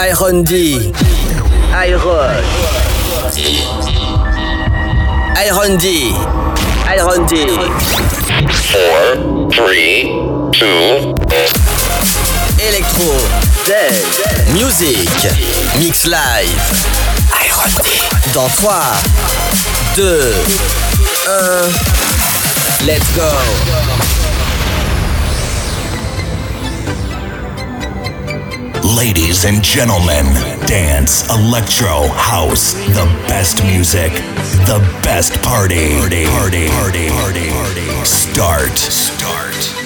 Iron D. Iron. Iron D. Iron D. Four, three, two. Electro. Dead. Music. Mix live. Iron D. Dans 3, 2, 1. Let's go. Ladies and gentlemen, dance, electro, house, the best music, the best party. Party, party, party, party, party. Start. Start.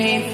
me.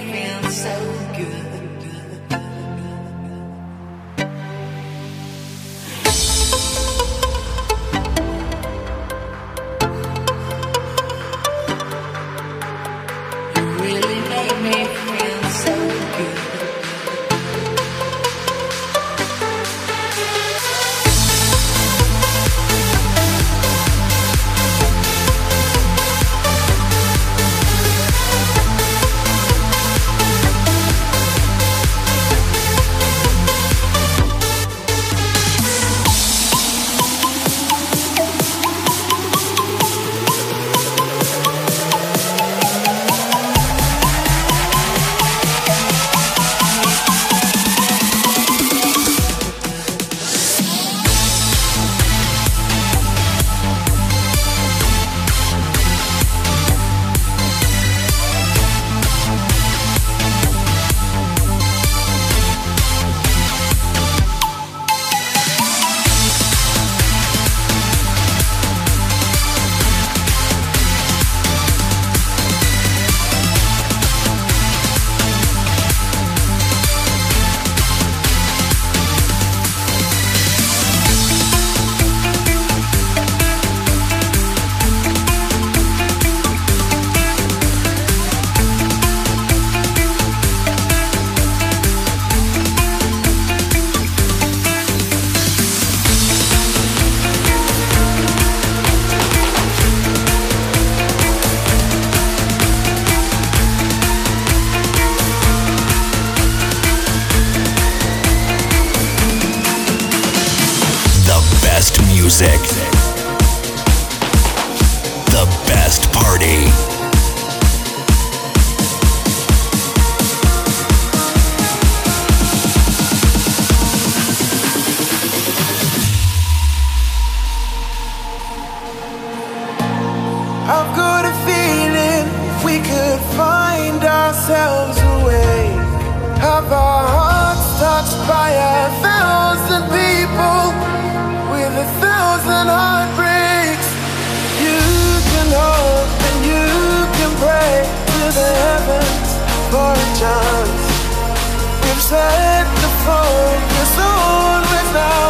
the heavens for a chance. We've said before, it's always now.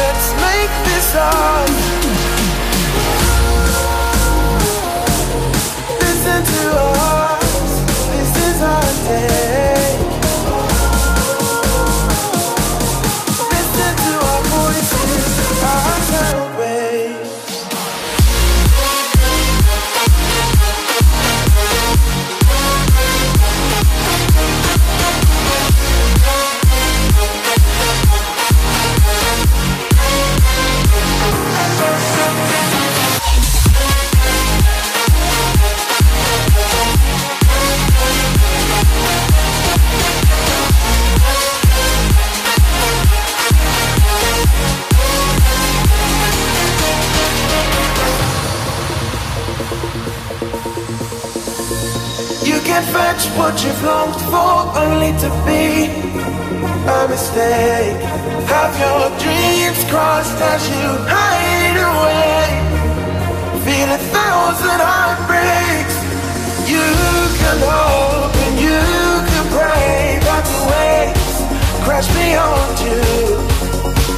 Let's make this ours. Listen to us. Fetch what you've longed for, only to be a mistake. Have your dreams crossed as you hide away. Feel a thousand heartbreaks. You can hope and you can pray that the waves crash beyond you.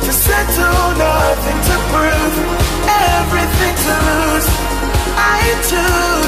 To settle, nothing to prove, everything to lose. I choose.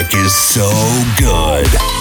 music is so good.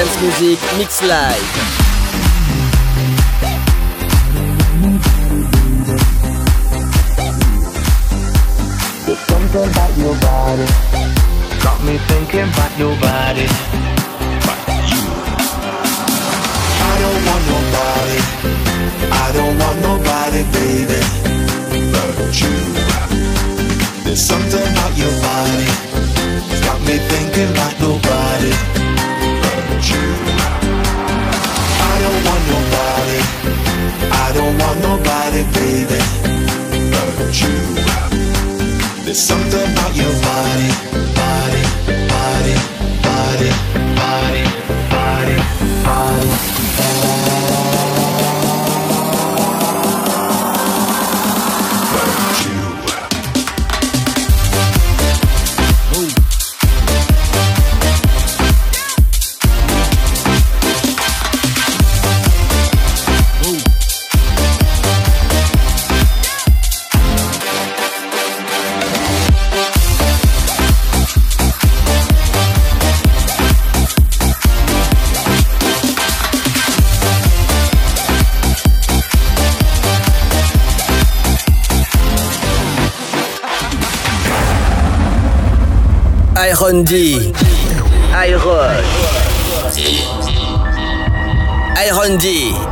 Dance Music Mix Live. There's something about your body Got me thinking about your body you. I don't want nobody I don't want nobody, baby Iron D. Iron. Iron D.